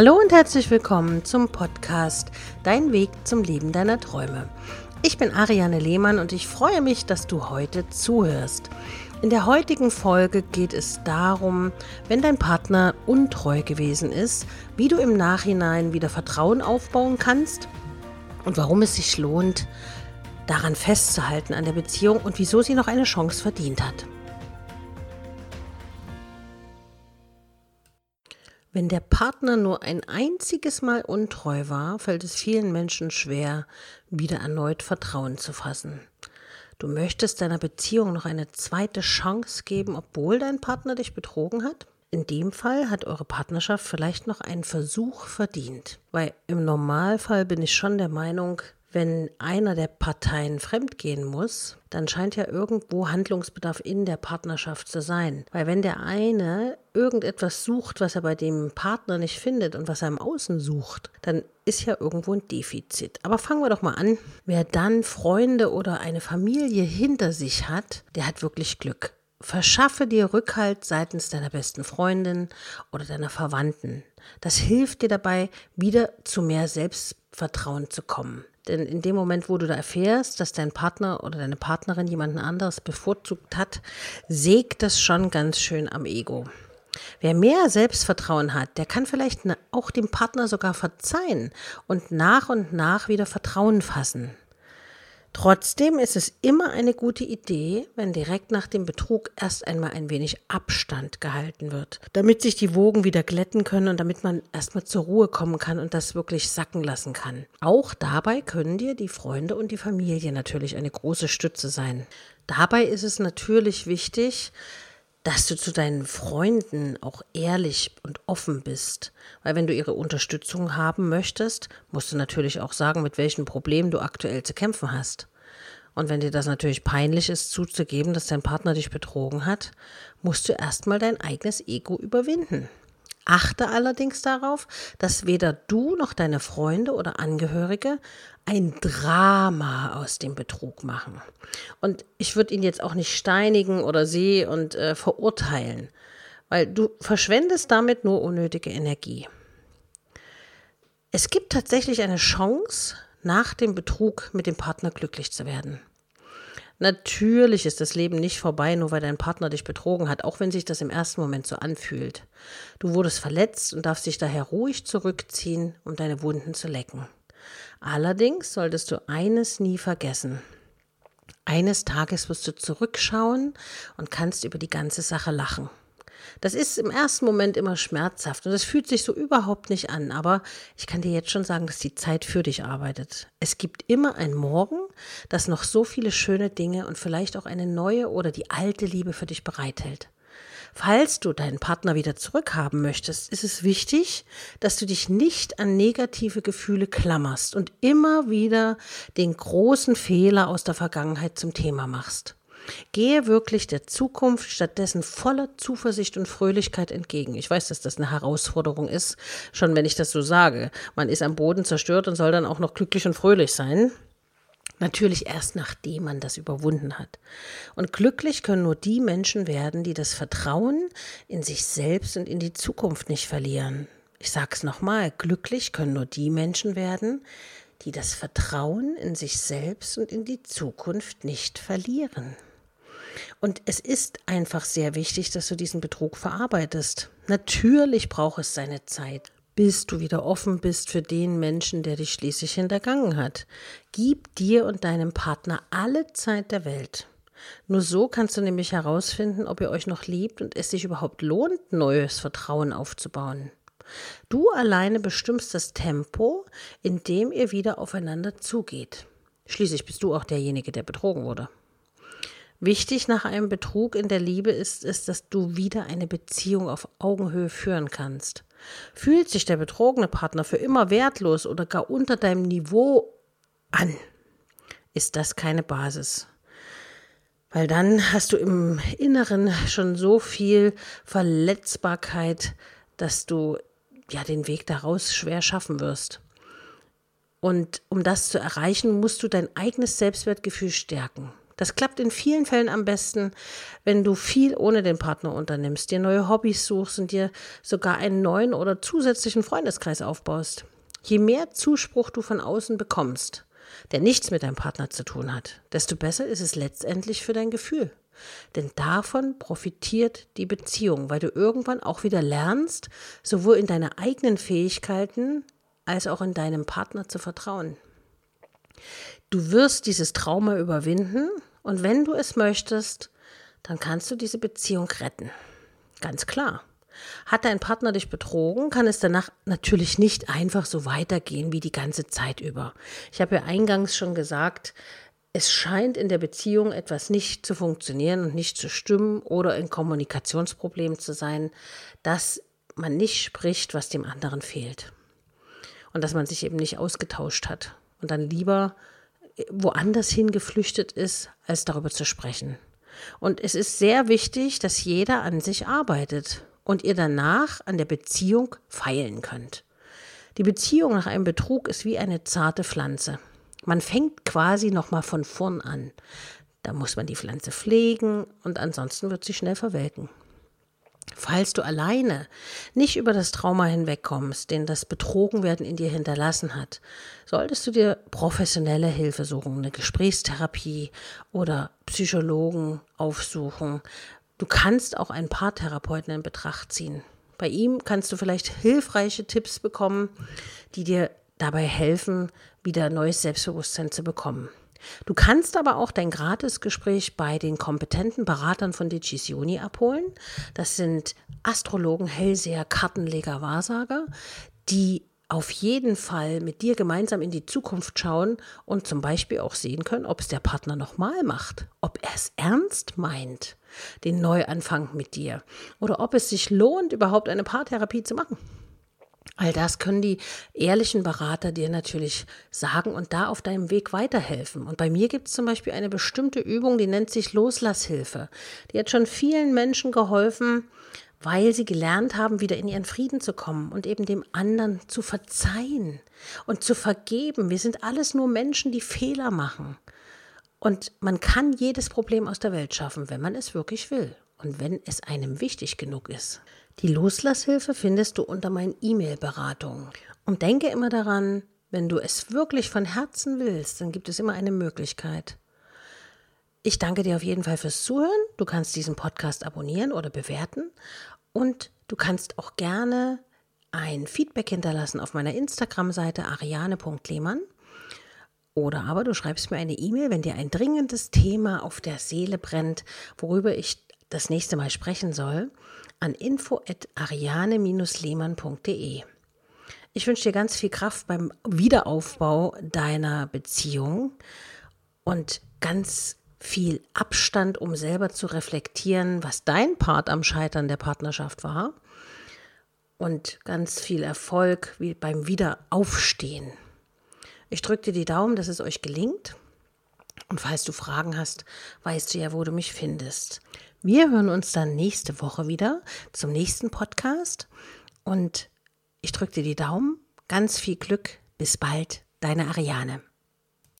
Hallo und herzlich willkommen zum Podcast Dein Weg zum Leben deiner Träume. Ich bin Ariane Lehmann und ich freue mich, dass du heute zuhörst. In der heutigen Folge geht es darum, wenn dein Partner untreu gewesen ist, wie du im Nachhinein wieder Vertrauen aufbauen kannst und warum es sich lohnt, daran festzuhalten an der Beziehung und wieso sie noch eine Chance verdient hat. Wenn der Partner nur ein einziges Mal untreu war, fällt es vielen Menschen schwer, wieder erneut Vertrauen zu fassen. Du möchtest deiner Beziehung noch eine zweite Chance geben, obwohl dein Partner dich betrogen hat? In dem Fall hat eure Partnerschaft vielleicht noch einen Versuch verdient, weil im Normalfall bin ich schon der Meinung, wenn einer der Parteien fremdgehen muss, dann scheint ja irgendwo Handlungsbedarf in der Partnerschaft zu sein. Weil wenn der eine irgendetwas sucht, was er bei dem Partner nicht findet und was er im Außen sucht, dann ist ja irgendwo ein Defizit. Aber fangen wir doch mal an. Wer dann Freunde oder eine Familie hinter sich hat, der hat wirklich Glück. Verschaffe dir Rückhalt seitens deiner besten Freundin oder deiner Verwandten. Das hilft dir dabei, wieder zu mehr Selbstvertrauen zu kommen. Denn in dem Moment, wo du da erfährst, dass dein Partner oder deine Partnerin jemanden anderes bevorzugt hat, sägt das schon ganz schön am Ego. Wer mehr Selbstvertrauen hat, der kann vielleicht auch dem Partner sogar verzeihen und nach und nach wieder Vertrauen fassen. Trotzdem ist es immer eine gute Idee, wenn direkt nach dem Betrug erst einmal ein wenig Abstand gehalten wird, damit sich die Wogen wieder glätten können und damit man erstmal zur Ruhe kommen kann und das wirklich sacken lassen kann. Auch dabei können dir die Freunde und die Familie natürlich eine große Stütze sein. Dabei ist es natürlich wichtig, dass du zu deinen Freunden auch ehrlich und offen bist. Weil wenn du ihre Unterstützung haben möchtest, musst du natürlich auch sagen, mit welchen Problemen du aktuell zu kämpfen hast. Und wenn dir das natürlich peinlich ist, zuzugeben, dass dein Partner dich betrogen hat, musst du erstmal dein eigenes Ego überwinden. Achte allerdings darauf, dass weder du noch deine Freunde oder Angehörige ein Drama aus dem Betrug machen. Und ich würde ihn jetzt auch nicht steinigen oder sie und äh, verurteilen, weil du verschwendest damit nur unnötige Energie. Es gibt tatsächlich eine Chance, nach dem Betrug mit dem Partner glücklich zu werden. Natürlich ist das Leben nicht vorbei, nur weil dein Partner dich betrogen hat, auch wenn sich das im ersten Moment so anfühlt. Du wurdest verletzt und darfst dich daher ruhig zurückziehen, um deine Wunden zu lecken. Allerdings solltest du eines nie vergessen. Eines Tages wirst du zurückschauen und kannst über die ganze Sache lachen. Das ist im ersten Moment immer schmerzhaft und es fühlt sich so überhaupt nicht an, aber ich kann dir jetzt schon sagen, dass die Zeit für dich arbeitet. Es gibt immer ein Morgen, das noch so viele schöne Dinge und vielleicht auch eine neue oder die alte Liebe für dich bereithält. Falls du deinen Partner wieder zurückhaben möchtest, ist es wichtig, dass du dich nicht an negative Gefühle klammerst und immer wieder den großen Fehler aus der Vergangenheit zum Thema machst. Gehe wirklich der Zukunft stattdessen voller Zuversicht und Fröhlichkeit entgegen. Ich weiß, dass das eine Herausforderung ist, schon wenn ich das so sage. Man ist am Boden zerstört und soll dann auch noch glücklich und fröhlich sein. Natürlich erst nachdem man das überwunden hat. Und glücklich können nur die Menschen werden, die das Vertrauen in sich selbst und in die Zukunft nicht verlieren. Ich sag's nochmal, glücklich können nur die Menschen werden, die das Vertrauen in sich selbst und in die Zukunft nicht verlieren. Und es ist einfach sehr wichtig, dass du diesen Betrug verarbeitest. Natürlich braucht es seine Zeit, bis du wieder offen bist für den Menschen, der dich schließlich hintergangen hat. Gib dir und deinem Partner alle Zeit der Welt. Nur so kannst du nämlich herausfinden, ob ihr euch noch liebt und es sich überhaupt lohnt, neues Vertrauen aufzubauen. Du alleine bestimmst das Tempo, in dem ihr wieder aufeinander zugeht. Schließlich bist du auch derjenige, der betrogen wurde. Wichtig nach einem Betrug in der Liebe ist es, dass du wieder eine Beziehung auf Augenhöhe führen kannst. Fühlt sich der betrogene Partner für immer wertlos oder gar unter deinem Niveau an, ist das keine Basis. Weil dann hast du im Inneren schon so viel Verletzbarkeit, dass du ja den Weg daraus schwer schaffen wirst. Und um das zu erreichen, musst du dein eigenes Selbstwertgefühl stärken. Das klappt in vielen Fällen am besten, wenn du viel ohne den Partner unternimmst, dir neue Hobbys suchst und dir sogar einen neuen oder zusätzlichen Freundeskreis aufbaust. Je mehr Zuspruch du von außen bekommst, der nichts mit deinem Partner zu tun hat, desto besser ist es letztendlich für dein Gefühl. Denn davon profitiert die Beziehung, weil du irgendwann auch wieder lernst, sowohl in deine eigenen Fähigkeiten als auch in deinem Partner zu vertrauen. Du wirst dieses Trauma überwinden und wenn du es möchtest, dann kannst du diese Beziehung retten. Ganz klar. Hat dein Partner dich betrogen, kann es danach natürlich nicht einfach so weitergehen wie die ganze Zeit über. Ich habe ja eingangs schon gesagt, es scheint in der Beziehung etwas nicht zu funktionieren und nicht zu stimmen oder ein Kommunikationsproblem zu sein, dass man nicht spricht, was dem anderen fehlt. Und dass man sich eben nicht ausgetauscht hat und dann lieber woanders hingeflüchtet ist, als darüber zu sprechen. Und es ist sehr wichtig, dass jeder an sich arbeitet und ihr danach an der Beziehung feilen könnt. Die Beziehung nach einem Betrug ist wie eine zarte Pflanze. Man fängt quasi nochmal von vorn an. Da muss man die Pflanze pflegen und ansonsten wird sie schnell verwelken. Falls du alleine nicht über das Trauma hinwegkommst, den das Betrogenwerden in dir hinterlassen hat, solltest du dir professionelle Hilfe suchen, eine Gesprächstherapie oder Psychologen aufsuchen. Du kannst auch einen Paartherapeuten in Betracht ziehen. Bei ihm kannst du vielleicht hilfreiche Tipps bekommen, die dir dabei helfen, wieder neues Selbstbewusstsein zu bekommen. Du kannst aber auch dein Gratisgespräch bei den kompetenten Beratern von Decisioni abholen. Das sind Astrologen, Hellseher, Kartenleger, Wahrsager, die auf jeden Fall mit dir gemeinsam in die Zukunft schauen und zum Beispiel auch sehen können, ob es der Partner nochmal macht, ob er es ernst meint, den Neuanfang mit dir oder ob es sich lohnt, überhaupt eine Paartherapie zu machen. All das können die ehrlichen Berater dir natürlich sagen und da auf deinem Weg weiterhelfen. Und bei mir gibt es zum Beispiel eine bestimmte Übung, die nennt sich Loslasshilfe. Die hat schon vielen Menschen geholfen, weil sie gelernt haben, wieder in ihren Frieden zu kommen und eben dem anderen zu verzeihen und zu vergeben. Wir sind alles nur Menschen, die Fehler machen. Und man kann jedes Problem aus der Welt schaffen, wenn man es wirklich will und wenn es einem wichtig genug ist. Die Loslasshilfe findest du unter meinen E-Mail-Beratungen. Und denke immer daran, wenn du es wirklich von Herzen willst, dann gibt es immer eine Möglichkeit. Ich danke dir auf jeden Fall fürs Zuhören. Du kannst diesen Podcast abonnieren oder bewerten. Und du kannst auch gerne ein Feedback hinterlassen auf meiner Instagram-Seite ariane.lehmann. Oder aber du schreibst mir eine E-Mail, wenn dir ein dringendes Thema auf der Seele brennt, worüber ich das nächste Mal sprechen soll, an info@ariane-lehmann.de. Ich wünsche dir ganz viel Kraft beim Wiederaufbau deiner Beziehung und ganz viel Abstand, um selber zu reflektieren, was dein Part am Scheitern der Partnerschaft war. Und ganz viel Erfolg beim Wiederaufstehen. Ich drücke dir die Daumen, dass es euch gelingt. Und falls du Fragen hast, weißt du ja, wo du mich findest. Wir hören uns dann nächste Woche wieder zum nächsten Podcast. Und ich drücke dir die Daumen. Ganz viel Glück. Bis bald. Deine Ariane.